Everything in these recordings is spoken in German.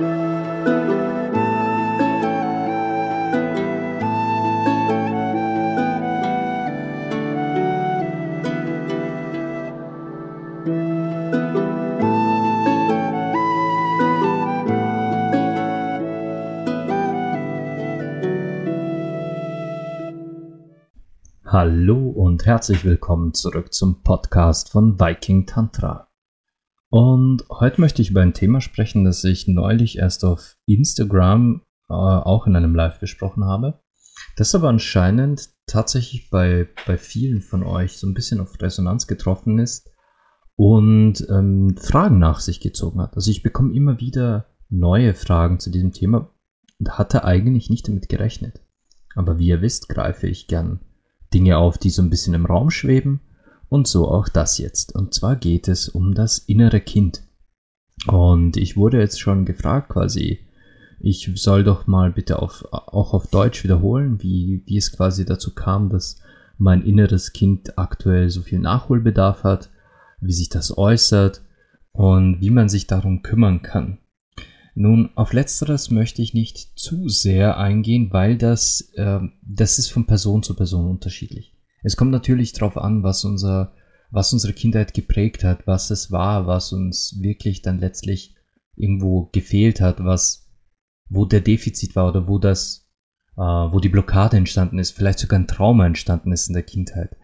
Hallo und herzlich willkommen zurück zum Podcast von Viking Tantra. Und heute möchte ich über ein Thema sprechen, das ich neulich erst auf Instagram äh, auch in einem Live besprochen habe. Das aber anscheinend tatsächlich bei, bei vielen von euch so ein bisschen auf Resonanz getroffen ist und ähm, Fragen nach sich gezogen hat. Also ich bekomme immer wieder neue Fragen zu diesem Thema und hatte eigentlich nicht damit gerechnet. Aber wie ihr wisst, greife ich gern Dinge auf, die so ein bisschen im Raum schweben. Und so auch das jetzt. Und zwar geht es um das innere Kind. Und ich wurde jetzt schon gefragt, quasi, ich soll doch mal bitte auf, auch auf Deutsch wiederholen, wie, wie es quasi dazu kam, dass mein inneres Kind aktuell so viel Nachholbedarf hat, wie sich das äußert und wie man sich darum kümmern kann. Nun, auf letzteres möchte ich nicht zu sehr eingehen, weil das, äh, das ist von Person zu Person unterschiedlich. Es kommt natürlich darauf an, was unser, was unsere Kindheit geprägt hat, was es war, was uns wirklich dann letztlich irgendwo gefehlt hat, was, wo der Defizit war oder wo das, äh, wo die Blockade entstanden ist, vielleicht sogar ein Trauma entstanden ist in der Kindheit.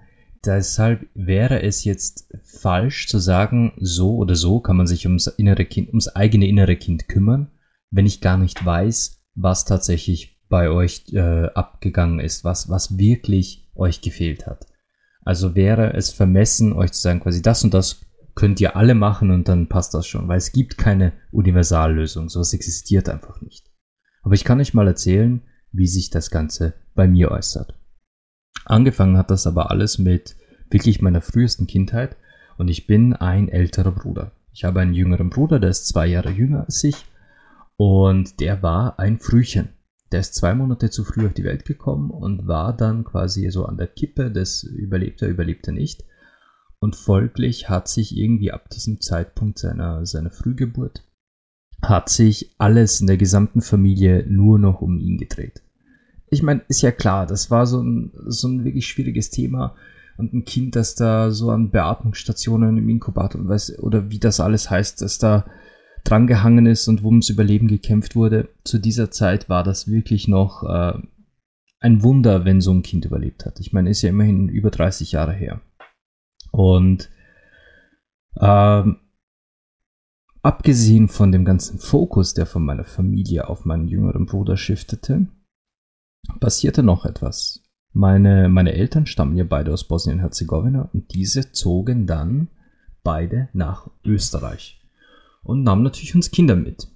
Deshalb wäre es jetzt falsch zu sagen, so oder so kann man sich ums innere Kind, ums eigene innere Kind kümmern, wenn ich gar nicht weiß, was tatsächlich bei euch äh, abgegangen ist, was, was wirklich euch gefehlt hat. Also wäre es vermessen, euch zu sagen, quasi das und das könnt ihr alle machen und dann passt das schon, weil es gibt keine Universallösung, sowas existiert einfach nicht. Aber ich kann euch mal erzählen, wie sich das Ganze bei mir äußert. Angefangen hat das aber alles mit wirklich meiner frühesten Kindheit und ich bin ein älterer Bruder. Ich habe einen jüngeren Bruder, der ist zwei Jahre jünger als ich und der war ein Frühchen. Der ist zwei Monate zu früh auf die Welt gekommen und war dann quasi so an der Kippe des überlebte, überlebte nicht. Und folglich hat sich irgendwie ab diesem Zeitpunkt seiner, seiner Frühgeburt, hat sich alles in der gesamten Familie nur noch um ihn gedreht ich meine, ist ja klar, das war so ein, so ein wirklich schwieriges Thema. Und ein Kind, das da so an Beatmungsstationen im Inkubator oder wie das alles heißt, dass da drangehangen ist und ums Überleben gekämpft wurde. Zu dieser Zeit war das wirklich noch äh, ein Wunder, wenn so ein Kind überlebt hat. Ich meine, ist ja immerhin über 30 Jahre her. Und ähm, abgesehen von dem ganzen Fokus, der von meiner Familie auf meinen jüngeren Bruder shiftete, passierte noch etwas. Meine, meine Eltern stammen ja beide aus Bosnien-Herzegowina und diese zogen dann beide nach Österreich und nahmen natürlich uns Kinder mit.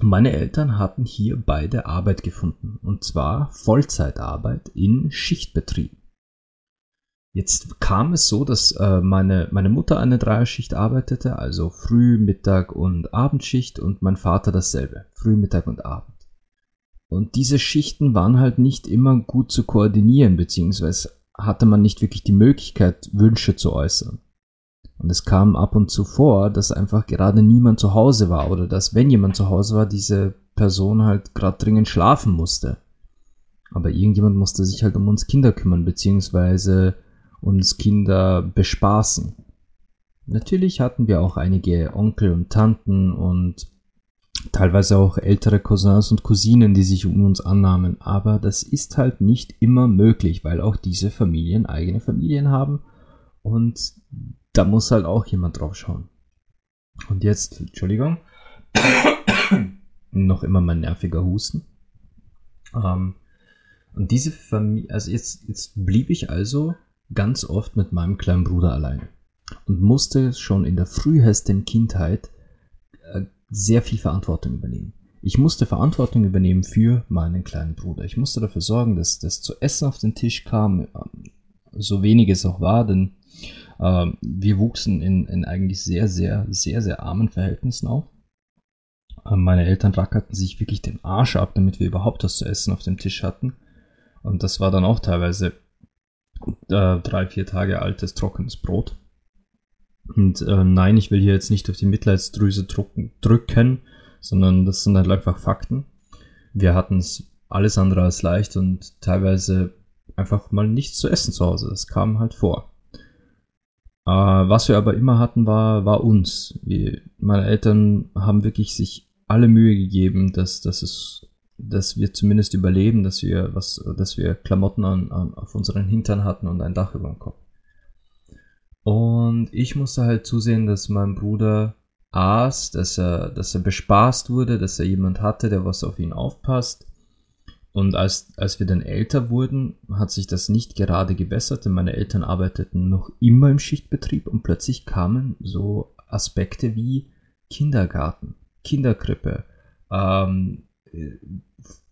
Meine Eltern hatten hier beide Arbeit gefunden und zwar Vollzeitarbeit in Schichtbetrieben. Jetzt kam es so, dass äh, meine, meine Mutter eine Dreierschicht arbeitete, also Früh-, Mittag- und Abendschicht und mein Vater dasselbe, Früh-, Mittag und Abend. Und diese Schichten waren halt nicht immer gut zu koordinieren, beziehungsweise hatte man nicht wirklich die Möglichkeit, Wünsche zu äußern. Und es kam ab und zu vor, dass einfach gerade niemand zu Hause war oder dass, wenn jemand zu Hause war, diese Person halt gerade dringend schlafen musste. Aber irgendjemand musste sich halt um uns Kinder kümmern, beziehungsweise uns Kinder bespaßen. Natürlich hatten wir auch einige Onkel und Tanten und teilweise auch ältere Cousins und Cousinen, die sich um uns annahmen. Aber das ist halt nicht immer möglich, weil auch diese Familien eigene Familien haben und da muss halt auch jemand drauf schauen. Und jetzt, Entschuldigung, noch immer mein nerviger Husten. Ähm, und diese Familie, also jetzt, jetzt blieb ich also ganz oft mit meinem kleinen Bruder alleine und musste schon in der frühesten Kindheit äh, sehr viel Verantwortung übernehmen. Ich musste Verantwortung übernehmen für meinen kleinen Bruder. Ich musste dafür sorgen, dass das zu essen auf den Tisch kam, ähm, so wenig es auch war, denn äh, wir wuchsen in, in eigentlich sehr, sehr, sehr, sehr armen Verhältnissen auf. Äh, meine Eltern rackerten sich wirklich den Arsch ab, damit wir überhaupt was zu essen auf dem Tisch hatten. Und das war dann auch teilweise äh, drei, vier Tage altes trockenes Brot. Und äh, nein, ich will hier jetzt nicht auf die Mitleidsdrüse drücken, drücken, sondern das sind halt einfach Fakten. Wir hatten es alles andere als leicht und teilweise einfach mal nichts zu essen zu Hause. Das kam halt vor. Äh, was wir aber immer hatten, war, war uns. Wir, meine Eltern haben wirklich sich alle Mühe gegeben, dass, dass, es, dass wir zumindest überleben, dass wir, was, dass wir Klamotten an, an, auf unseren Hintern hatten und ein Dach über dem Kopf. Und ich musste halt zusehen, dass mein Bruder aß, dass er, dass er bespaßt wurde, dass er jemand hatte, der was auf ihn aufpasst. Und als, als wir dann älter wurden, hat sich das nicht gerade gebessert, denn meine Eltern arbeiteten noch immer im Schichtbetrieb und plötzlich kamen so Aspekte wie Kindergarten, Kinderkrippe, ähm,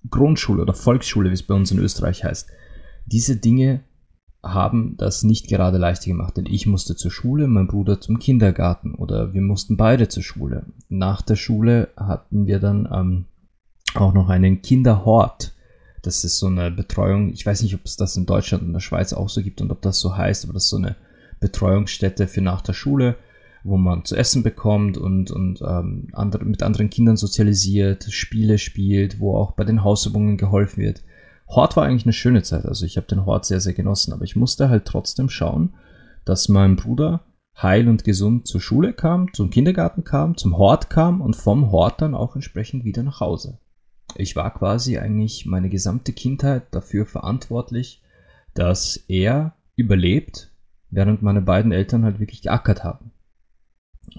Grundschule oder Volksschule, wie es bei uns in Österreich heißt. Diese Dinge haben das nicht gerade leichter gemacht, denn ich musste zur Schule, mein Bruder zum Kindergarten oder wir mussten beide zur Schule. Nach der Schule hatten wir dann ähm, auch noch einen Kinderhort. Das ist so eine Betreuung. Ich weiß nicht, ob es das in Deutschland und der Schweiz auch so gibt und ob das so heißt, aber das ist so eine Betreuungsstätte für nach der Schule, wo man zu essen bekommt und, und ähm, andere, mit anderen Kindern sozialisiert, Spiele spielt, wo auch bei den Hausübungen geholfen wird. Hort war eigentlich eine schöne Zeit. Also ich habe den Hort sehr, sehr genossen, aber ich musste halt trotzdem schauen, dass mein Bruder heil und gesund zur Schule kam, zum Kindergarten kam, zum Hort kam und vom Hort dann auch entsprechend wieder nach Hause. Ich war quasi eigentlich meine gesamte Kindheit dafür verantwortlich, dass er überlebt, während meine beiden Eltern halt wirklich geackert haben.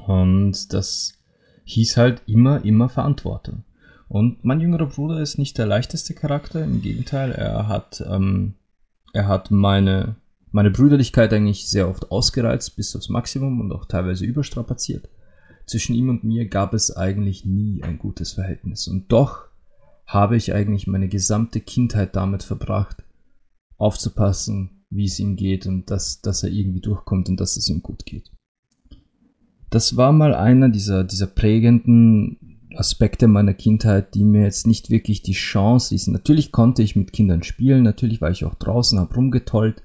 Und das hieß halt immer, immer Verantwortung. Und mein jüngerer Bruder ist nicht der leichteste Charakter, im Gegenteil, er hat, ähm, er hat meine, meine Brüderlichkeit eigentlich sehr oft ausgereizt bis aufs Maximum und auch teilweise überstrapaziert. Zwischen ihm und mir gab es eigentlich nie ein gutes Verhältnis. Und doch habe ich eigentlich meine gesamte Kindheit damit verbracht, aufzupassen, wie es ihm geht und dass, dass er irgendwie durchkommt und dass es ihm gut geht. Das war mal einer dieser, dieser prägenden Aspekte meiner Kindheit, die mir jetzt nicht wirklich die Chance ließen. Natürlich konnte ich mit Kindern spielen, natürlich war ich auch draußen, habe rumgetollt,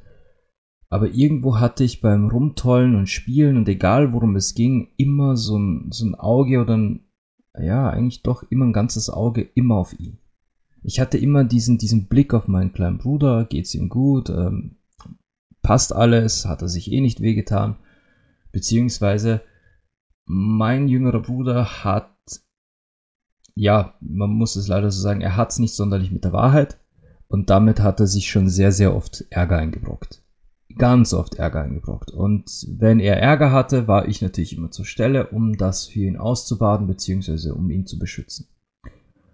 aber irgendwo hatte ich beim Rumtollen und Spielen und egal worum es ging, immer so ein, so ein Auge oder ein, ja, eigentlich doch immer ein ganzes Auge immer auf ihn. Ich hatte immer diesen, diesen Blick auf meinen kleinen Bruder, geht's ihm gut, ähm, passt alles, hat er sich eh nicht wehgetan, beziehungsweise mein jüngerer Bruder hat, ja, man muss es leider so sagen, er hat es nicht sonderlich mit der Wahrheit und damit hat er sich schon sehr, sehr oft Ärger eingebrockt. Ganz oft Ärger eingebrockt. Und wenn er Ärger hatte, war ich natürlich immer zur Stelle, um das für ihn auszubaden, beziehungsweise um ihn zu beschützen.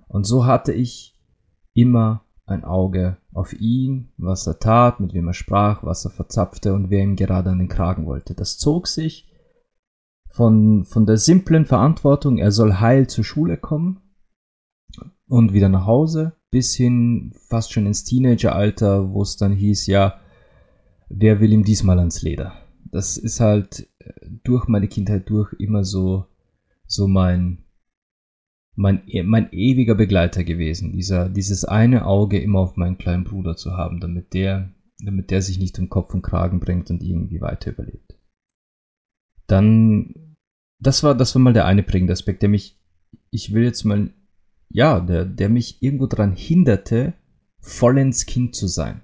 Und so hatte ich immer ein Auge auf ihn, was er tat, mit wem er sprach, was er verzapfte und wer ihm gerade an den Kragen wollte. Das zog sich von, von der simplen Verantwortung, er soll heil zur Schule kommen und wieder nach Hause, bis hin fast schon ins Teenageralter, wo es dann hieß, ja, wer will ihm diesmal ans Leder? Das ist halt äh, durch meine Kindheit durch immer so, so mein, mein, mein ewiger Begleiter gewesen. Dieser, dieses eine Auge immer auf meinen kleinen Bruder zu haben, damit der, damit der sich nicht um Kopf und Kragen bringt und irgendwie weiter überlebt. Dann das war, das war mal der eine prägende Aspekt, der mich, ich will jetzt mal, ja, der, der mich irgendwo daran hinderte, vollends Kind zu sein.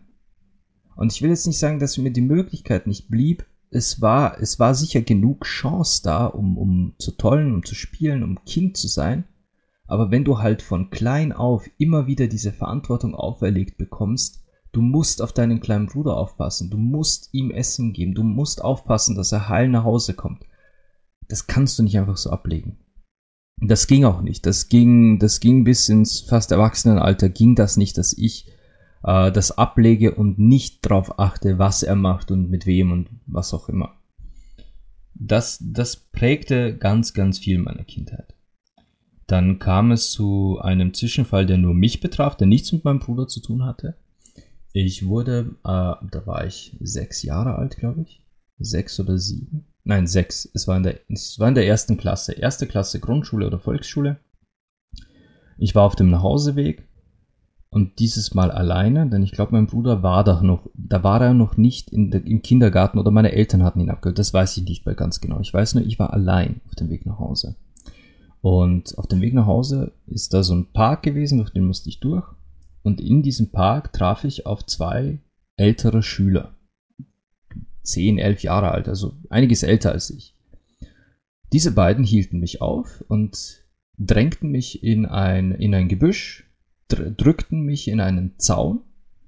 Und ich will jetzt nicht sagen, dass mir die Möglichkeit nicht blieb. Es war, es war sicher genug Chance da, um, um zu tollen, um zu spielen, um Kind zu sein. Aber wenn du halt von klein auf immer wieder diese Verantwortung auferlegt bekommst, du musst auf deinen kleinen Bruder aufpassen, du musst ihm Essen geben, du musst aufpassen, dass er heil nach Hause kommt das kannst du nicht einfach so ablegen. Das ging auch nicht. Das ging, das ging bis ins fast Erwachsenenalter, ging das nicht, dass ich äh, das ablege und nicht darauf achte, was er macht und mit wem und was auch immer. Das, das prägte ganz, ganz viel meiner Kindheit. Dann kam es zu einem Zwischenfall, der nur mich betraf, der nichts mit meinem Bruder zu tun hatte. Ich wurde, äh, da war ich sechs Jahre alt, glaube ich. Sechs oder sieben. Nein, sechs. Es war in der, es war in der ersten Klasse. Erste Klasse Grundschule oder Volksschule. Ich war auf dem Nachhauseweg und dieses Mal alleine, denn ich glaube, mein Bruder war da noch, da war er noch nicht der, im Kindergarten oder meine Eltern hatten ihn abgeholt. Das weiß ich nicht mehr ganz genau. Ich weiß nur, ich war allein auf dem Weg nach Hause. Und auf dem Weg nach Hause ist da so ein Park gewesen, durch den musste ich durch. Und in diesem Park traf ich auf zwei ältere Schüler. Zehn, elf Jahre alt, also einiges älter als ich. Diese beiden hielten mich auf und drängten mich in ein, in ein Gebüsch, drückten mich in einen Zaun,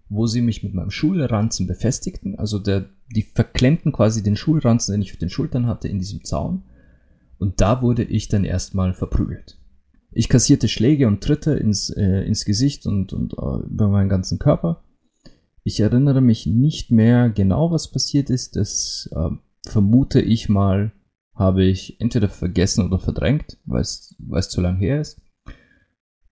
wo sie mich mit meinem Schulranzen befestigten. Also der, die verklemmten quasi den Schulranzen, den ich auf den Schultern hatte, in diesem Zaun. Und da wurde ich dann erstmal verprügelt. Ich kassierte Schläge und Tritte ins, äh, ins Gesicht und, und äh, über meinen ganzen Körper. Ich erinnere mich nicht mehr genau, was passiert ist. Das äh, vermute ich mal, habe ich entweder vergessen oder verdrängt, weil es zu lang her ist.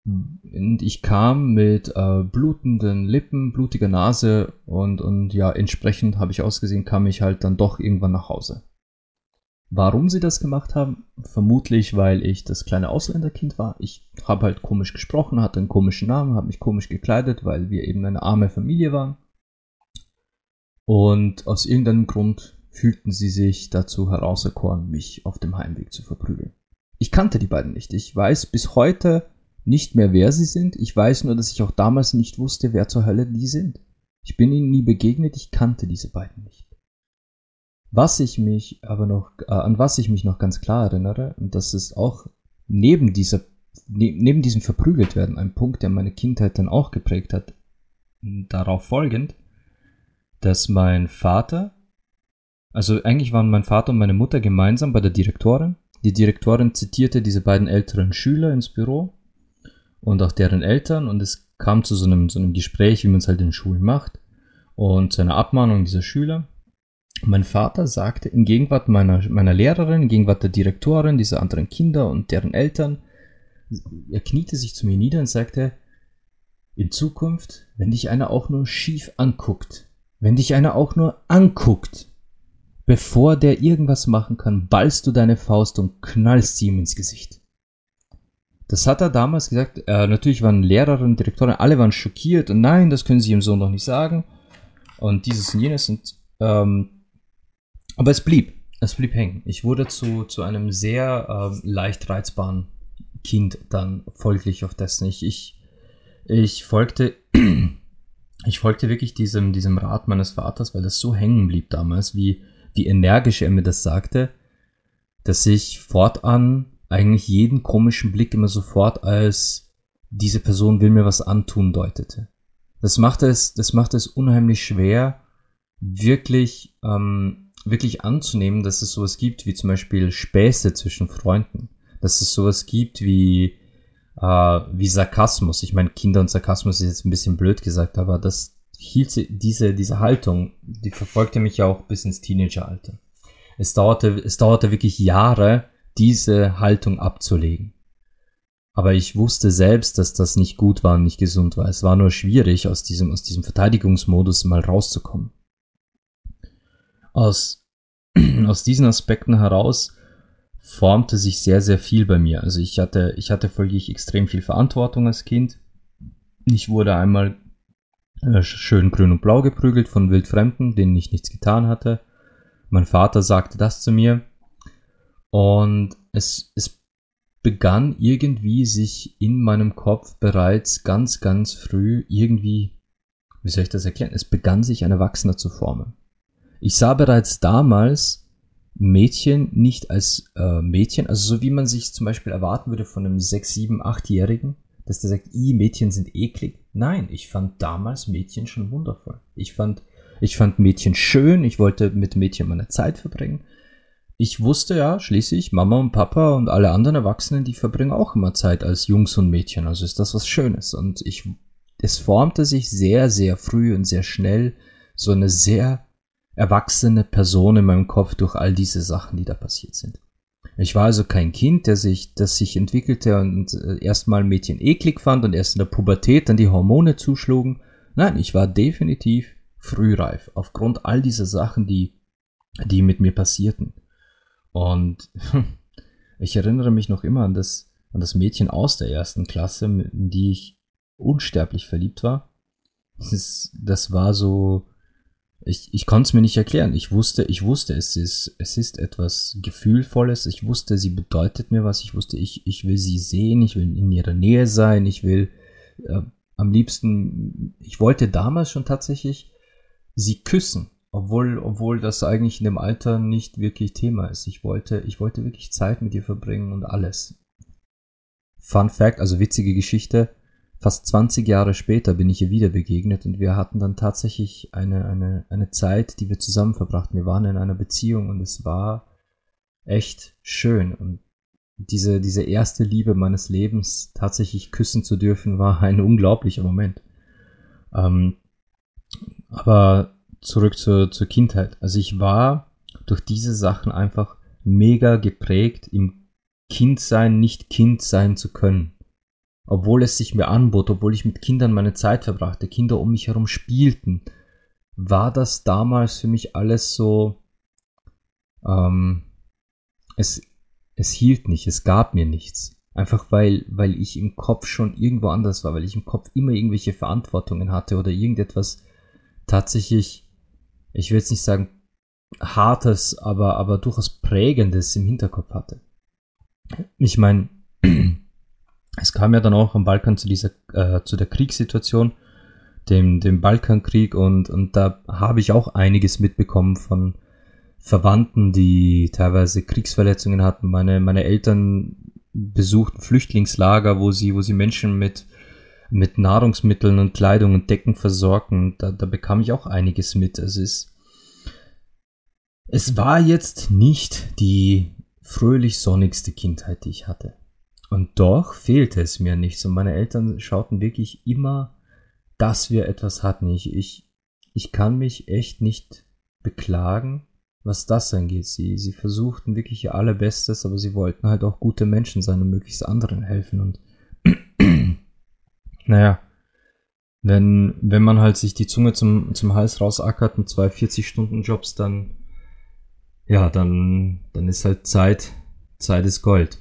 Und ich kam mit äh, blutenden Lippen, blutiger Nase und, und ja, entsprechend habe ich ausgesehen, kam ich halt dann doch irgendwann nach Hause. Warum sie das gemacht haben? Vermutlich, weil ich das kleine Ausländerkind war. Ich habe halt komisch gesprochen, hatte einen komischen Namen, habe mich komisch gekleidet, weil wir eben eine arme Familie waren. Und aus irgendeinem Grund fühlten sie sich dazu herauserkoren, mich auf dem Heimweg zu verprügeln. Ich kannte die beiden nicht. Ich weiß bis heute nicht mehr, wer sie sind. Ich weiß nur, dass ich auch damals nicht wusste, wer zur Hölle die sind. Ich bin ihnen nie begegnet, ich kannte diese beiden nicht. Was ich mich aber noch, äh, an was ich mich noch ganz klar erinnere, und das ist auch neben dieser, ne, neben diesem Verprügeltwerden ein Punkt, der meine Kindheit dann auch geprägt hat, darauf folgend, dass mein Vater, also eigentlich waren mein Vater und meine Mutter gemeinsam bei der Direktorin. Die Direktorin zitierte diese beiden älteren Schüler ins Büro und auch deren Eltern und es kam zu so einem, so einem Gespräch, wie man es halt in Schulen macht und zu einer Abmahnung dieser Schüler. Mein Vater sagte in Gegenwart meiner, meiner Lehrerin, in Gegenwart der Direktorin, dieser anderen Kinder und deren Eltern, er kniete sich zu mir nieder und sagte, in Zukunft, wenn dich einer auch nur schief anguckt, wenn dich einer auch nur anguckt, bevor der irgendwas machen kann, ballst du deine Faust und knallst sie ihm ins Gesicht. Das hat er damals gesagt. Äh, natürlich waren Lehrerin, Direktorin, alle waren schockiert und nein, das können sie ihrem Sohn doch nicht sagen. Und dieses und jenes. Und ähm, aber es blieb, es blieb hängen. Ich wurde zu, zu einem sehr äh, leicht reizbaren Kind dann folglich auf dessen. Ich, ich, ich folgte, ich folgte wirklich diesem, diesem Rat meines Vaters, weil das so hängen blieb damals, wie, wie energisch er mir das sagte, dass ich fortan eigentlich jeden komischen Blick immer sofort als diese Person will mir was antun deutete. Das macht es, das macht es unheimlich schwer, wirklich ähm, wirklich anzunehmen, dass es sowas gibt wie zum Beispiel Späße zwischen Freunden, dass es sowas gibt wie äh, wie Sarkasmus. Ich meine, Kinder und Sarkasmus ist jetzt ein bisschen blöd gesagt, aber das hielt diese diese Haltung, die verfolgte mich ja auch bis ins Teenageralter. Es dauerte es dauerte wirklich Jahre, diese Haltung abzulegen. Aber ich wusste selbst, dass das nicht gut war und nicht gesund war. Es war nur schwierig, aus diesem, aus diesem Verteidigungsmodus mal rauszukommen aus, aus diesen Aspekten heraus formte sich sehr, sehr viel bei mir. Also ich hatte, ich hatte folglich extrem viel Verantwortung als Kind. Ich wurde einmal äh, schön grün und blau geprügelt von Wildfremden, denen ich nichts getan hatte. Mein Vater sagte das zu mir. Und es, es begann irgendwie sich in meinem Kopf bereits ganz, ganz früh irgendwie, wie soll ich das erklären? Es begann sich ein Erwachsener zu formen. Ich sah bereits damals Mädchen nicht als äh, Mädchen, also so wie man sich zum Beispiel erwarten würde von einem 6, 7, 8-Jährigen, dass der sagt, i, Mädchen sind eklig. Nein, ich fand damals Mädchen schon wundervoll. Ich fand, ich fand Mädchen schön, ich wollte mit Mädchen meine Zeit verbringen. Ich wusste ja schließlich, Mama und Papa und alle anderen Erwachsenen, die verbringen auch immer Zeit als Jungs und Mädchen, also ist das was Schönes. Und ich, es formte sich sehr, sehr früh und sehr schnell so eine sehr erwachsene Person in meinem Kopf durch all diese Sachen, die da passiert sind. Ich war also kein Kind, der sich, das sich entwickelte und äh, erstmal Mädchen eklig fand und erst in der Pubertät dann die Hormone zuschlugen. Nein, ich war definitiv frühreif aufgrund all dieser Sachen, die, die mit mir passierten. Und ich erinnere mich noch immer an das, an das Mädchen aus der ersten Klasse, in die ich unsterblich verliebt war. Das, das war so, ich, ich konnte es mir nicht erklären. Ich wusste, ich wusste, es ist, es ist etwas Gefühlvolles. Ich wusste, sie bedeutet mir was. Ich wusste, ich, ich will sie sehen, ich will in ihrer Nähe sein, ich will äh, am liebsten, ich wollte damals schon tatsächlich sie küssen. Obwohl, obwohl das eigentlich in dem Alter nicht wirklich Thema ist. Ich wollte, ich wollte wirklich Zeit mit ihr verbringen und alles. Fun Fact, also witzige Geschichte. Fast 20 Jahre später bin ich ihr wieder begegnet und wir hatten dann tatsächlich eine, eine, eine Zeit, die wir zusammen verbrachten. Wir waren in einer Beziehung und es war echt schön. Und diese, diese erste Liebe meines Lebens tatsächlich küssen zu dürfen, war ein unglaublicher Moment. Ähm, aber zurück zur, zur Kindheit. Also ich war durch diese Sachen einfach mega geprägt, im Kindsein nicht Kind sein zu können. Obwohl es sich mir anbot, obwohl ich mit Kindern meine Zeit verbrachte, Kinder um mich herum spielten, war das damals für mich alles so, ähm, es, es hielt nicht, es gab mir nichts. Einfach weil, weil ich im Kopf schon irgendwo anders war, weil ich im Kopf immer irgendwelche Verantwortungen hatte oder irgendetwas tatsächlich ich will jetzt nicht sagen hartes, aber, aber durchaus prägendes im Hinterkopf hatte. Ich meine, es kam ja dann auch am Balkan zu dieser, äh, zu der Kriegssituation, dem, dem Balkankrieg und, und da habe ich auch einiges mitbekommen von Verwandten, die teilweise Kriegsverletzungen hatten. Meine, meine Eltern besuchten Flüchtlingslager, wo sie, wo sie Menschen mit, mit Nahrungsmitteln und Kleidung und Decken versorgen. Da, da bekam ich auch einiges mit. Es ist, es war jetzt nicht die fröhlich sonnigste Kindheit, die ich hatte. Und doch fehlte es mir nichts. Und meine Eltern schauten wirklich immer, dass wir etwas hatten. Ich, ich, ich kann mich echt nicht beklagen, was das angeht. Sie, sie versuchten wirklich ihr Allerbestes, aber sie wollten halt auch gute Menschen sein und möglichst anderen helfen. Und naja, wenn, wenn man halt sich die Zunge zum, zum Hals rausackert mit zwei 40-Stunden-Jobs, dann ja, dann, dann ist halt Zeit, Zeit ist Gold.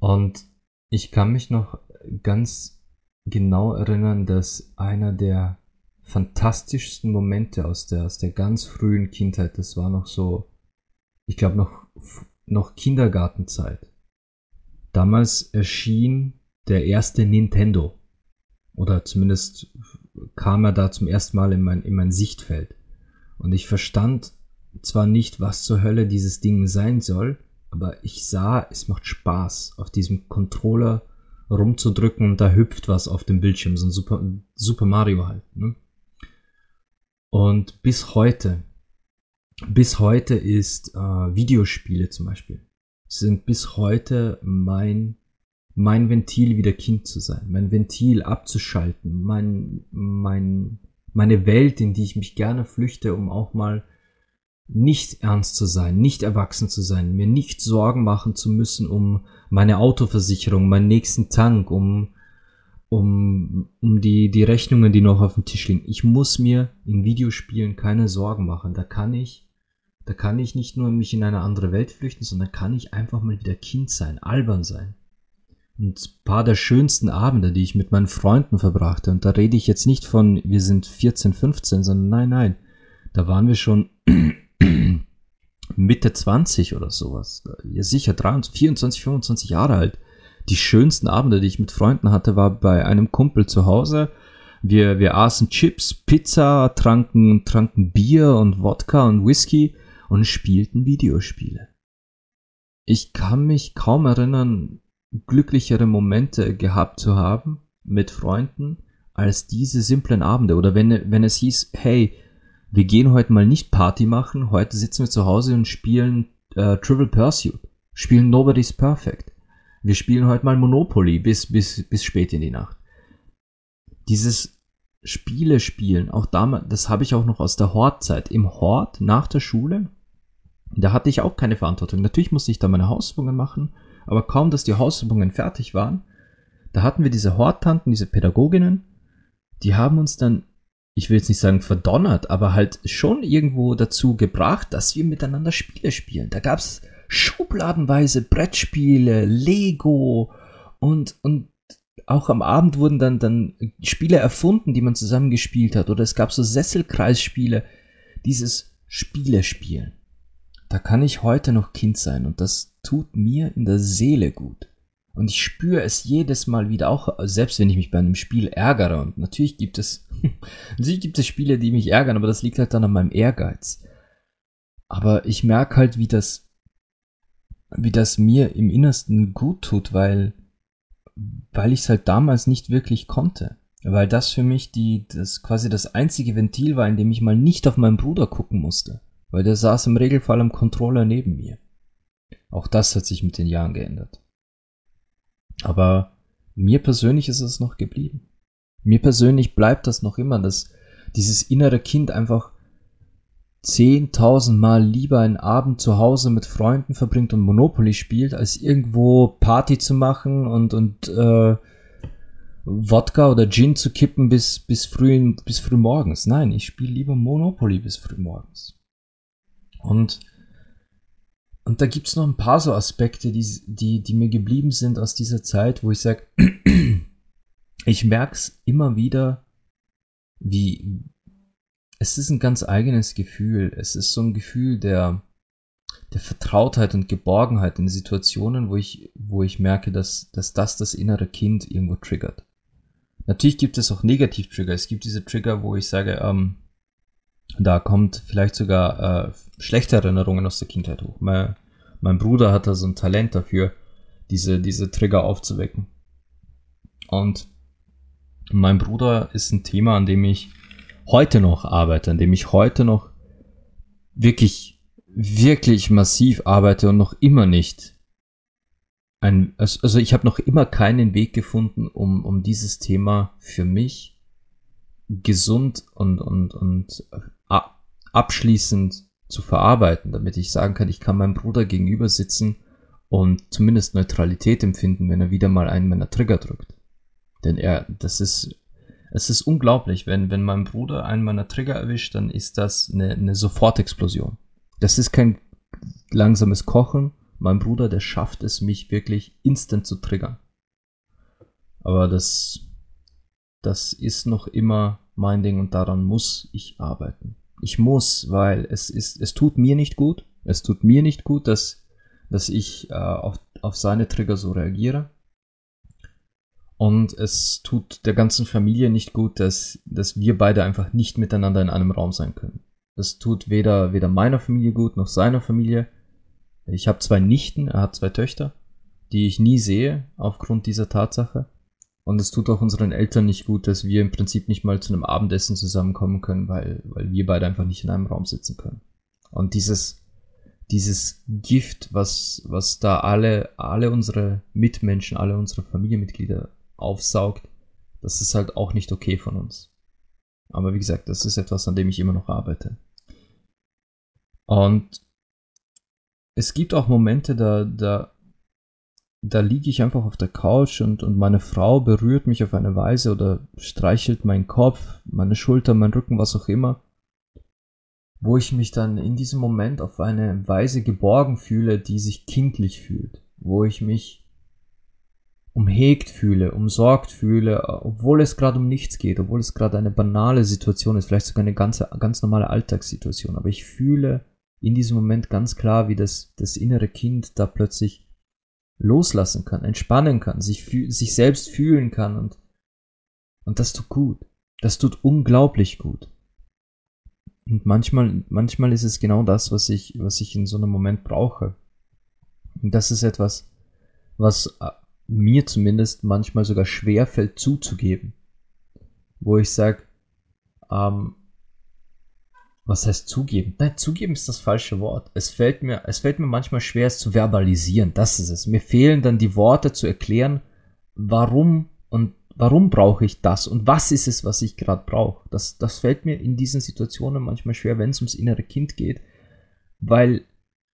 Und ich kann mich noch ganz genau erinnern, dass einer der fantastischsten Momente aus der, aus der ganz frühen Kindheit, das war noch so, ich glaube noch, noch Kindergartenzeit. Damals erschien der erste Nintendo. Oder zumindest kam er da zum ersten Mal in mein, in mein Sichtfeld. Und ich verstand zwar nicht, was zur Hölle dieses Ding sein soll, aber ich sah, es macht Spaß, auf diesem Controller rumzudrücken und da hüpft was auf dem Bildschirm, so ein Super, Super Mario halt. Ne? Und bis heute, bis heute ist äh, Videospiele zum Beispiel, sind bis heute mein, mein Ventil, wieder Kind zu sein, mein Ventil abzuschalten, mein, mein, meine Welt, in die ich mich gerne flüchte, um auch mal nicht ernst zu sein, nicht erwachsen zu sein, mir nicht Sorgen machen zu müssen um meine Autoversicherung, meinen nächsten Tank, um, um, um die, die Rechnungen, die noch auf dem Tisch liegen. Ich muss mir in Videospielen keine Sorgen machen. Da kann ich, da kann ich nicht nur mich in eine andere Welt flüchten, sondern kann ich einfach mal wieder Kind sein, albern sein. Und ein paar der schönsten Abende, die ich mit meinen Freunden verbrachte, und da rede ich jetzt nicht von, wir sind 14, 15, sondern nein, nein, da waren wir schon Mitte 20 oder sowas. Ja, sicher 23, 24, 25 Jahre alt. Die schönsten Abende, die ich mit Freunden hatte, war bei einem Kumpel zu Hause. Wir, wir aßen Chips, Pizza, tranken, tranken Bier und Wodka und Whisky und spielten Videospiele. Ich kann mich kaum erinnern, glücklichere Momente gehabt zu haben mit Freunden als diese simplen Abende. Oder wenn, wenn es hieß, hey, wir gehen heute mal nicht Party machen, heute sitzen wir zu Hause und spielen äh, Trivial Pursuit, spielen Nobody's Perfect. Wir spielen heute mal Monopoly bis, bis, bis spät in die Nacht. Dieses Spiele spielen, auch damals, das habe ich auch noch aus der Hortzeit. Im Hort nach der Schule, da hatte ich auch keine Verantwortung. Natürlich musste ich da meine Hausübungen machen, aber kaum, dass die Hausübungen fertig waren, da hatten wir diese Horttanten, diese Pädagoginnen, die haben uns dann ich will jetzt nicht sagen verdonnert, aber halt schon irgendwo dazu gebracht, dass wir miteinander Spiele spielen. Da gab es schubladenweise Brettspiele, Lego und, und auch am Abend wurden dann, dann Spiele erfunden, die man zusammen gespielt hat. Oder es gab so Sesselkreisspiele. Dieses Spiele spielen. Da kann ich heute noch Kind sein und das tut mir in der Seele gut. Und ich spüre es jedes Mal wieder, auch selbst wenn ich mich bei einem Spiel ärgere. Und natürlich gibt es, natürlich gibt es Spiele, die mich ärgern, aber das liegt halt dann an meinem Ehrgeiz. Aber ich merke halt, wie das, wie das mir im Innersten gut tut, weil, weil ich es halt damals nicht wirklich konnte. Weil das für mich die, das quasi das einzige Ventil war, in dem ich mal nicht auf meinen Bruder gucken musste. Weil der saß im Regelfall am Controller neben mir. Auch das hat sich mit den Jahren geändert. Aber mir persönlich ist es noch geblieben. Mir persönlich bleibt das noch immer, dass dieses innere Kind einfach zehntausendmal lieber einen Abend zu Hause mit Freunden verbringt und Monopoly spielt, als irgendwo Party zu machen und, und äh, Wodka oder Gin zu kippen bis, bis, früh, bis früh morgens. Nein, ich spiele lieber Monopoly bis früh morgens. Und, und da gibt's noch ein paar so Aspekte, die, die, die mir geblieben sind aus dieser Zeit, wo ich sage, ich merk's immer wieder, wie, es ist ein ganz eigenes Gefühl. Es ist so ein Gefühl der, der Vertrautheit und Geborgenheit in Situationen, wo ich, wo ich merke, dass, dass das das innere Kind irgendwo triggert. Natürlich gibt es auch Negativ-Trigger. Es gibt diese Trigger, wo ich sage, ähm, da kommt vielleicht sogar äh, schlechte Erinnerungen aus der Kindheit hoch. Mein, mein Bruder hat da so ein Talent dafür, diese, diese Trigger aufzuwecken. Und mein Bruder ist ein Thema, an dem ich heute noch arbeite, an dem ich heute noch wirklich, wirklich massiv arbeite und noch immer nicht ein, also ich habe noch immer keinen Weg gefunden, um, um dieses Thema für mich gesund und, und, und abschließend zu verarbeiten, damit ich sagen kann, ich kann meinem Bruder gegenüber sitzen und zumindest Neutralität empfinden, wenn er wieder mal einen meiner Trigger drückt. Denn er, das ist es ist unglaublich, wenn, wenn mein Bruder einen meiner Trigger erwischt, dann ist das eine, eine Sofortexplosion. Das ist kein langsames Kochen. Mein Bruder, der schafft es, mich wirklich instant zu triggern. Aber das, das ist noch immer mein Ding und daran muss ich arbeiten. Ich muss, weil es ist, es tut mir nicht gut. Es tut mir nicht gut, dass, dass ich äh, auf, auf seine Trigger so reagiere. Und es tut der ganzen Familie nicht gut, dass, dass wir beide einfach nicht miteinander in einem Raum sein können. Das tut weder, weder meiner Familie gut noch seiner Familie. Ich habe zwei Nichten, er hat zwei Töchter, die ich nie sehe aufgrund dieser Tatsache. Und es tut auch unseren Eltern nicht gut, dass wir im Prinzip nicht mal zu einem Abendessen zusammenkommen können, weil, weil wir beide einfach nicht in einem Raum sitzen können. Und dieses, dieses Gift, was, was da alle, alle unsere Mitmenschen, alle unsere Familienmitglieder aufsaugt, das ist halt auch nicht okay von uns. Aber wie gesagt, das ist etwas, an dem ich immer noch arbeite. Und es gibt auch Momente, da, da, da liege ich einfach auf der Couch und, und meine Frau berührt mich auf eine Weise oder streichelt meinen Kopf, meine Schulter, meinen Rücken, was auch immer, wo ich mich dann in diesem Moment auf eine Weise geborgen fühle, die sich kindlich fühlt, wo ich mich umhegt fühle, umsorgt fühle, obwohl es gerade um nichts geht, obwohl es gerade eine banale Situation ist, vielleicht sogar eine ganze, ganz normale Alltagssituation. Aber ich fühle in diesem Moment ganz klar, wie das, das innere Kind da plötzlich loslassen kann, entspannen kann, sich, sich selbst fühlen kann und, und das tut gut. Das tut unglaublich gut. Und manchmal, manchmal ist es genau das, was ich, was ich in so einem Moment brauche. Und das ist etwas, was mir zumindest manchmal sogar schwer fällt zuzugeben. Wo ich sage, ähm, was heißt zugeben? Nein, zugeben ist das falsche Wort. Es fällt mir, es fällt mir manchmal schwer, es zu verbalisieren. Das ist es. Mir fehlen dann die Worte zu erklären, warum und warum brauche ich das und was ist es, was ich gerade brauche. Das, das fällt mir in diesen Situationen manchmal schwer, wenn es ums innere Kind geht, weil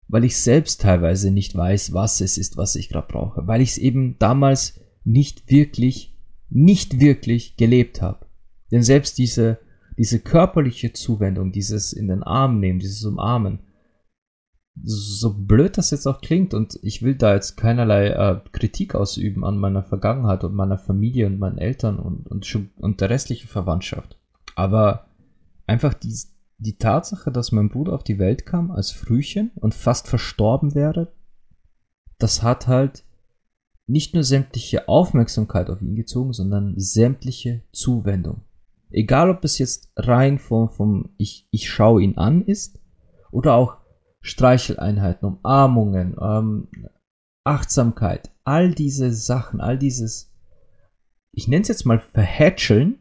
weil ich selbst teilweise nicht weiß, was es ist, was ich gerade brauche, weil ich es eben damals nicht wirklich, nicht wirklich gelebt habe. Denn selbst diese, diese körperliche Zuwendung, dieses in den Arm nehmen, dieses Umarmen, so blöd das jetzt auch klingt und ich will da jetzt keinerlei äh, Kritik ausüben an meiner Vergangenheit und meiner Familie und meinen Eltern und, und, und der restlichen Verwandtschaft. Aber einfach die, die Tatsache, dass mein Bruder auf die Welt kam als Frühchen und fast verstorben wäre, das hat halt nicht nur sämtliche Aufmerksamkeit auf ihn gezogen, sondern sämtliche Zuwendung. Egal ob es jetzt rein vom, vom ich, ich schaue ihn an ist oder auch Streicheleinheiten, Umarmungen, ähm, Achtsamkeit, all diese Sachen, all dieses, ich nenne es jetzt mal Verhätscheln,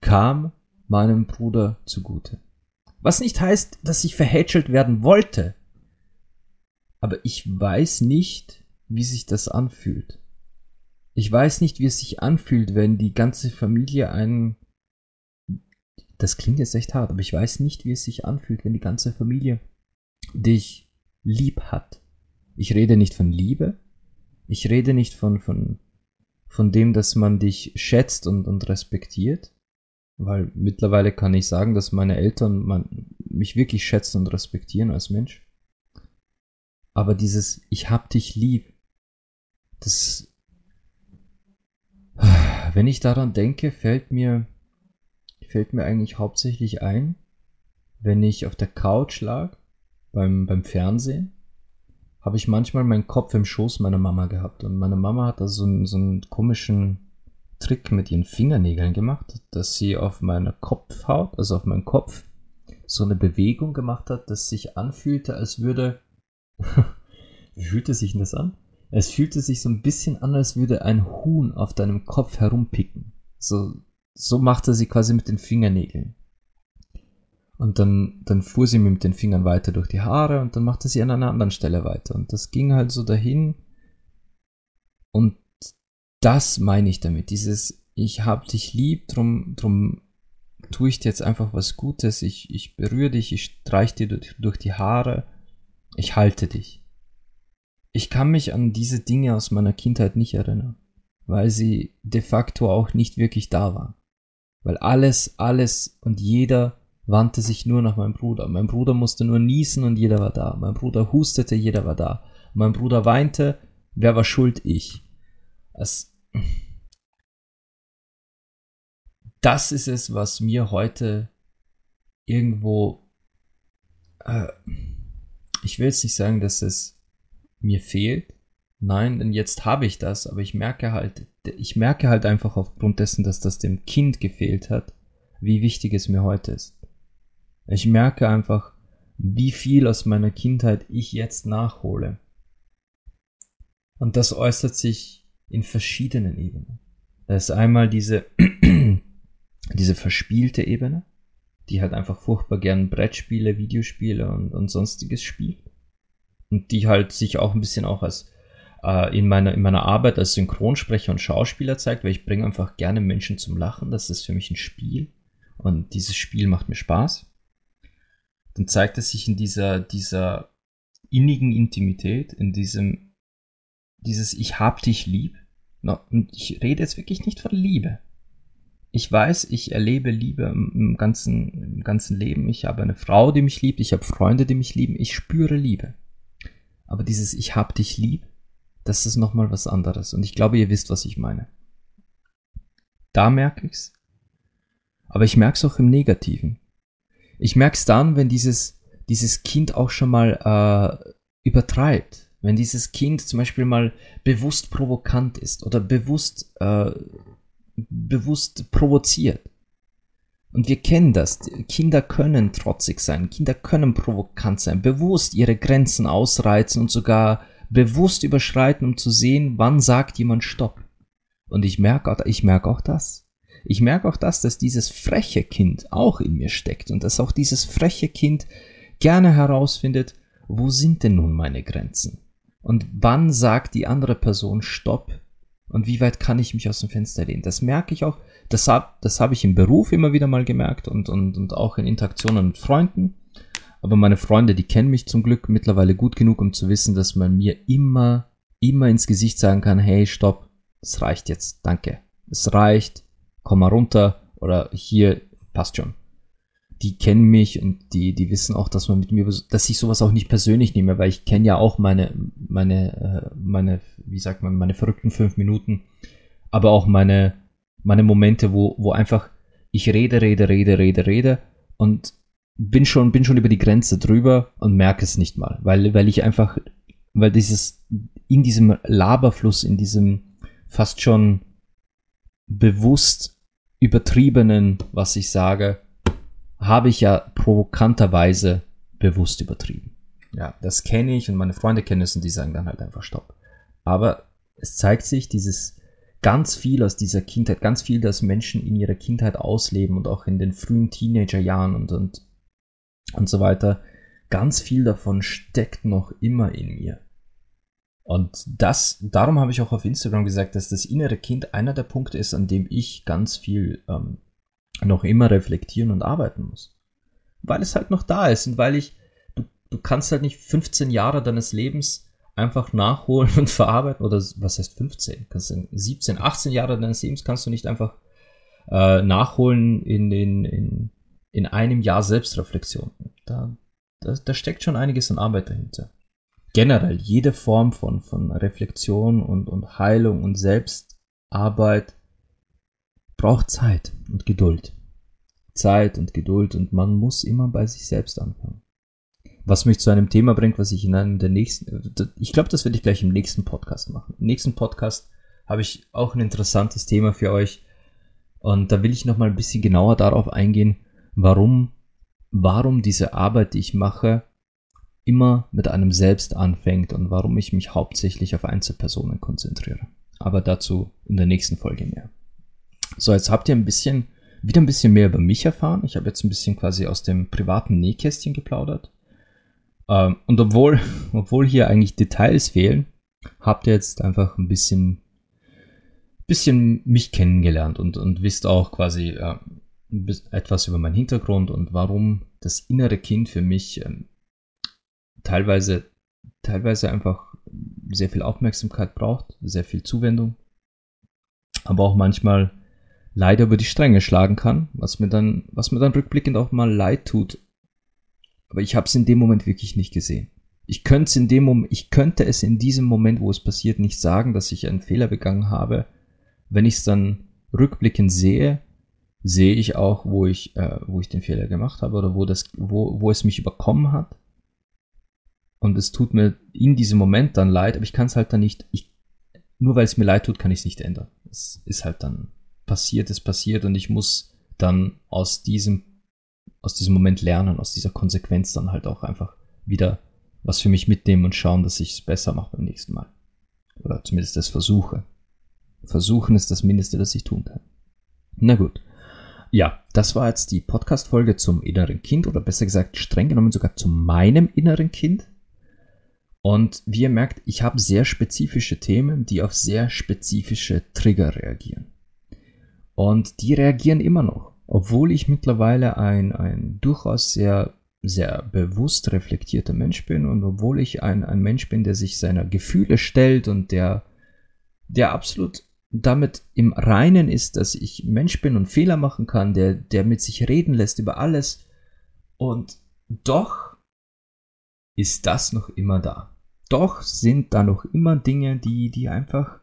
kam meinem Bruder zugute. Was nicht heißt, dass ich verhätschelt werden wollte. Aber ich weiß nicht, wie sich das anfühlt. Ich weiß nicht, wie es sich anfühlt, wenn die ganze Familie einen. Das klingt jetzt echt hart, aber ich weiß nicht, wie es sich anfühlt, wenn die ganze Familie dich lieb hat. Ich rede nicht von Liebe. Ich rede nicht von, von, von dem, dass man dich schätzt und, und respektiert. Weil mittlerweile kann ich sagen, dass meine Eltern man, mich wirklich schätzen und respektieren als Mensch. Aber dieses Ich hab dich lieb, das. Wenn ich daran denke, fällt mir, fällt mir eigentlich hauptsächlich ein, wenn ich auf der Couch lag beim, beim Fernsehen, habe ich manchmal meinen Kopf im Schoß meiner Mama gehabt. Und meine Mama hat da so so einen komischen Trick mit ihren Fingernägeln gemacht, dass sie auf meiner Kopfhaut, also auf meinen Kopf, so eine Bewegung gemacht hat, dass sich anfühlte, als würde. Wie fühlte sich denn das an? Es fühlte sich so ein bisschen an, als würde ein Huhn auf deinem Kopf herumpicken. So, so machte sie quasi mit den Fingernägeln. Und dann, dann fuhr sie mir mit den Fingern weiter durch die Haare und dann machte sie an einer anderen Stelle weiter. Und das ging halt so dahin. Und das meine ich damit. Dieses, ich hab dich lieb, drum, drum tue ich dir jetzt einfach was Gutes. Ich, ich berühre dich, ich streich dir durch, durch die Haare. Ich halte dich. Ich kann mich an diese Dinge aus meiner Kindheit nicht erinnern, weil sie de facto auch nicht wirklich da waren. Weil alles, alles und jeder wandte sich nur nach meinem Bruder. Mein Bruder musste nur niesen und jeder war da. Mein Bruder hustete, jeder war da. Mein Bruder weinte, wer war schuld? Ich. Es das ist es, was mir heute irgendwo, äh, ich will jetzt nicht sagen, dass es mir fehlt. Nein, denn jetzt habe ich das, aber ich merke halt, ich merke halt einfach aufgrund dessen, dass das dem Kind gefehlt hat, wie wichtig es mir heute ist. Ich merke einfach, wie viel aus meiner Kindheit ich jetzt nachhole. Und das äußert sich in verschiedenen Ebenen. Da ist einmal diese, diese verspielte Ebene, die halt einfach furchtbar gern Brettspiele, Videospiele und, und sonstiges spielt. Und die halt sich auch ein bisschen auch als äh, in, meiner, in meiner Arbeit als Synchronsprecher und Schauspieler zeigt, weil ich bringe einfach gerne Menschen zum Lachen. Das ist für mich ein Spiel. Und dieses Spiel macht mir Spaß dann zeigt es sich in dieser, dieser innigen Intimität, in diesem, dieses Ich hab dich lieb. Und ich rede jetzt wirklich nicht von Liebe. Ich weiß, ich erlebe Liebe im ganzen, im ganzen Leben. Ich habe eine Frau, die mich liebt. Ich habe Freunde, die mich lieben. Ich spüre Liebe. Aber dieses Ich hab dich lieb, das ist nochmal was anderes. Und ich glaube, ihr wisst, was ich meine. Da merke ich's. Aber ich merke es auch im Negativen. Ich merke es dann, wenn dieses, dieses Kind auch schon mal äh, übertreibt. Wenn dieses Kind zum Beispiel mal bewusst provokant ist oder bewusst, äh, bewusst provoziert. Und wir kennen das. Kinder können trotzig sein, Kinder können provokant sein, bewusst ihre Grenzen ausreizen und sogar bewusst überschreiten, um zu sehen, wann sagt jemand Stopp. Und ich merke, ich merke auch das. Ich merke auch das, dass dieses freche Kind auch in mir steckt und dass auch dieses freche Kind gerne herausfindet, wo sind denn nun meine Grenzen? Und wann sagt die andere Person Stopp? Und wie weit kann ich mich aus dem Fenster lehnen? Das merke ich auch, das habe das hab ich im Beruf immer wieder mal gemerkt und, und, und auch in Interaktionen mit Freunden. Aber meine Freunde, die kennen mich zum Glück mittlerweile gut genug, um zu wissen, dass man mir immer, immer ins Gesicht sagen kann, hey, stopp, es reicht jetzt, danke. Es reicht, komm mal runter oder hier passt schon. die kennen mich und die, die wissen auch, dass man mit mir, dass ich sowas auch nicht persönlich nehme, weil ich kenne ja auch meine, meine, äh, meine, wie sagt man, meine verrückten fünf Minuten, aber auch meine, meine Momente, wo, wo einfach ich rede, rede, rede, rede, rede und bin schon, bin schon über die Grenze drüber und merke es nicht mal, weil, weil ich einfach, weil dieses, in diesem Laberfluss, in diesem fast schon bewusst übertriebenen, was ich sage, habe ich ja provokanterweise bewusst übertrieben. Ja, das kenne ich und meine Freunde kennen es und die sagen dann halt einfach Stopp. Aber es zeigt sich dieses ganz viel aus dieser Kindheit, ganz viel, dass Menschen in ihrer Kindheit ausleben und auch in den frühen Teenagerjahren und, und, und so weiter. Ganz viel davon steckt noch immer in mir. Und das, darum habe ich auch auf Instagram gesagt, dass das innere Kind einer der Punkte ist, an dem ich ganz viel ähm, noch immer reflektieren und arbeiten muss. Weil es halt noch da ist und weil ich, du, du kannst halt nicht 15 Jahre deines Lebens einfach nachholen und verarbeiten oder was heißt 15? Kannst du 17, 18 Jahre deines Lebens kannst du nicht einfach äh, nachholen in, in, in, in einem Jahr Selbstreflexion. Da, da, da steckt schon einiges an Arbeit dahinter. Generell, jede Form von, von Reflexion und, und Heilung und Selbstarbeit braucht Zeit und Geduld. Zeit und Geduld und man muss immer bei sich selbst anfangen. Was mich zu einem Thema bringt, was ich in einem der nächsten, ich glaube, das werde ich gleich im nächsten Podcast machen. Im nächsten Podcast habe ich auch ein interessantes Thema für euch und da will ich nochmal ein bisschen genauer darauf eingehen, warum, warum diese Arbeit, die ich mache, immer mit einem selbst anfängt und warum ich mich hauptsächlich auf Einzelpersonen konzentriere. Aber dazu in der nächsten Folge mehr. So, jetzt habt ihr ein bisschen, wieder ein bisschen mehr über mich erfahren. Ich habe jetzt ein bisschen quasi aus dem privaten Nähkästchen geplaudert. Ähm, und obwohl, obwohl hier eigentlich Details fehlen, habt ihr jetzt einfach ein bisschen, bisschen mich kennengelernt und, und wisst auch quasi äh, etwas über meinen Hintergrund und warum das innere Kind für mich ähm, teilweise, teilweise einfach sehr viel Aufmerksamkeit braucht, sehr viel Zuwendung, aber auch manchmal leider über die Stränge schlagen kann, was mir dann, was mir dann rückblickend auch mal leid tut. Aber ich habe es in dem Moment wirklich nicht gesehen. Ich könnte es in dem Moment, ich könnte es in diesem Moment, wo es passiert, nicht sagen, dass ich einen Fehler begangen habe. Wenn ich es dann rückblickend sehe, sehe ich auch, wo ich, äh, wo ich den Fehler gemacht habe oder wo das, wo, wo es mich überkommen hat. Und es tut mir in diesem Moment dann leid, aber ich kann es halt dann nicht, ich, nur weil es mir leid tut, kann ich es nicht ändern. Es ist halt dann passiert ist passiert und ich muss dann aus diesem, aus diesem Moment lernen, aus dieser Konsequenz dann halt auch einfach wieder was für mich mitnehmen und schauen, dass ich es besser mache beim nächsten Mal. Oder zumindest das versuche. Versuchen ist das Mindeste, das ich tun kann. Na gut. Ja, das war jetzt die Podcast-Folge zum inneren Kind oder besser gesagt streng genommen sogar zu meinem inneren Kind. Und wie ihr merkt, ich habe sehr spezifische Themen, die auf sehr spezifische Trigger reagieren. Und die reagieren immer noch. Obwohl ich mittlerweile ein, ein durchaus sehr, sehr bewusst reflektierter Mensch bin und obwohl ich ein, ein Mensch bin, der sich seiner Gefühle stellt und der, der absolut damit im Reinen ist, dass ich Mensch bin und Fehler machen kann, der, der mit sich reden lässt über alles. Und doch ist das noch immer da. Doch sind da noch immer Dinge, die, die einfach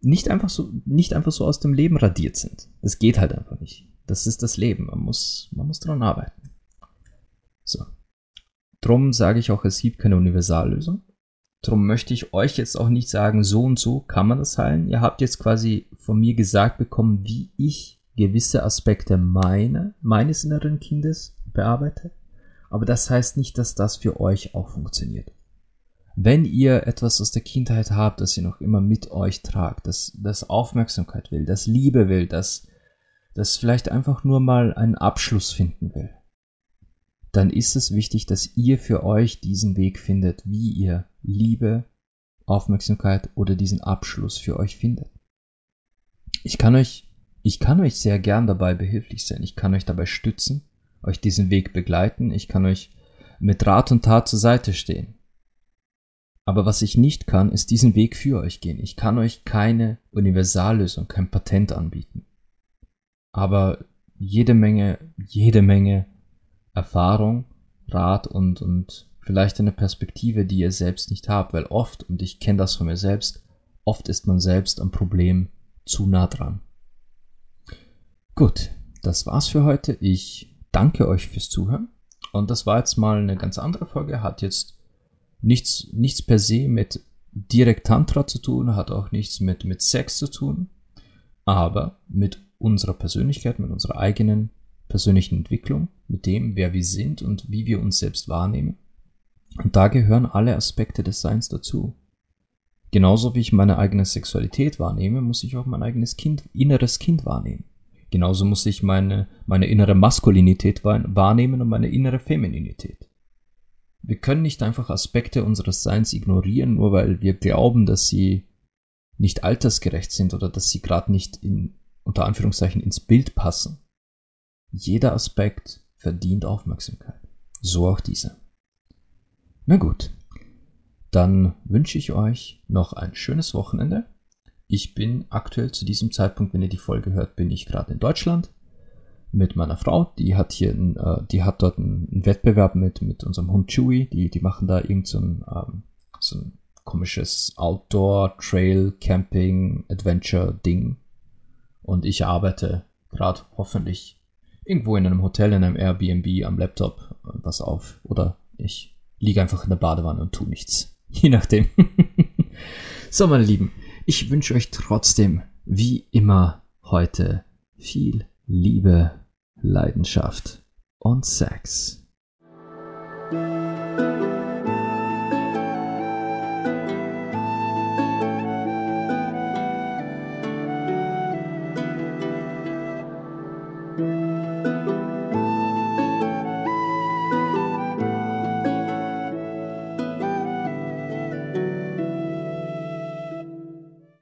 nicht einfach so, nicht einfach so aus dem Leben radiert sind. Das geht halt einfach nicht. Das ist das Leben. Man muss, man muss daran arbeiten. So. Drum sage ich auch, es gibt keine Universallösung. Drum möchte ich euch jetzt auch nicht sagen, so und so kann man das heilen. Ihr habt jetzt quasi von mir gesagt bekommen, wie ich gewisse Aspekte meine, meines inneren Kindes bearbeite. Aber das heißt nicht, dass das für euch auch funktioniert wenn ihr etwas aus der Kindheit habt, das ihr noch immer mit euch tragt, das, das Aufmerksamkeit will, das Liebe will, das, das vielleicht einfach nur mal einen Abschluss finden will, dann ist es wichtig, dass ihr für euch diesen Weg findet, wie ihr Liebe, Aufmerksamkeit oder diesen Abschluss für euch findet. Ich kann euch, ich kann euch sehr gern dabei behilflich sein. Ich kann euch dabei stützen, euch diesen Weg begleiten. Ich kann euch mit Rat und Tat zur Seite stehen. Aber was ich nicht kann, ist diesen Weg für euch gehen. Ich kann euch keine Universallösung, kein Patent anbieten. Aber jede Menge, jede Menge Erfahrung, Rat und, und vielleicht eine Perspektive, die ihr selbst nicht habt, weil oft, und ich kenne das von mir selbst, oft ist man selbst am Problem zu nah dran. Gut, das war's für heute. Ich danke euch fürs Zuhören. Und das war jetzt mal eine ganz andere Folge, hat jetzt nichts, nichts per se mit direkt Tantra zu tun, hat auch nichts mit, mit Sex zu tun, aber mit unserer Persönlichkeit, mit unserer eigenen persönlichen Entwicklung, mit dem, wer wir sind und wie wir uns selbst wahrnehmen. Und da gehören alle Aspekte des Seins dazu. Genauso wie ich meine eigene Sexualität wahrnehme, muss ich auch mein eigenes Kind, inneres Kind wahrnehmen. Genauso muss ich meine, meine innere Maskulinität wahrnehmen und meine innere Femininität. Wir können nicht einfach Aspekte unseres Seins ignorieren, nur weil wir glauben, dass sie nicht altersgerecht sind oder dass sie gerade nicht in, unter Anführungszeichen ins Bild passen. Jeder Aspekt verdient Aufmerksamkeit. So auch dieser. Na gut, dann wünsche ich euch noch ein schönes Wochenende. Ich bin aktuell zu diesem Zeitpunkt, wenn ihr die Folge hört, bin ich gerade in Deutschland mit meiner Frau. Die hat hier, ein, äh, die hat dort einen Wettbewerb mit, mit unserem Hund Chewy. Die, die machen da irgend so ein, ähm, so ein komisches Outdoor, Trail, Camping, Adventure Ding. Und ich arbeite gerade hoffentlich irgendwo in einem Hotel, in einem Airbnb am Laptop was auf. Oder ich liege einfach in der Badewanne und tu nichts. Je nachdem. so, meine Lieben, ich wünsche euch trotzdem, wie immer, heute viel Liebe, Leidenschaft und Sex.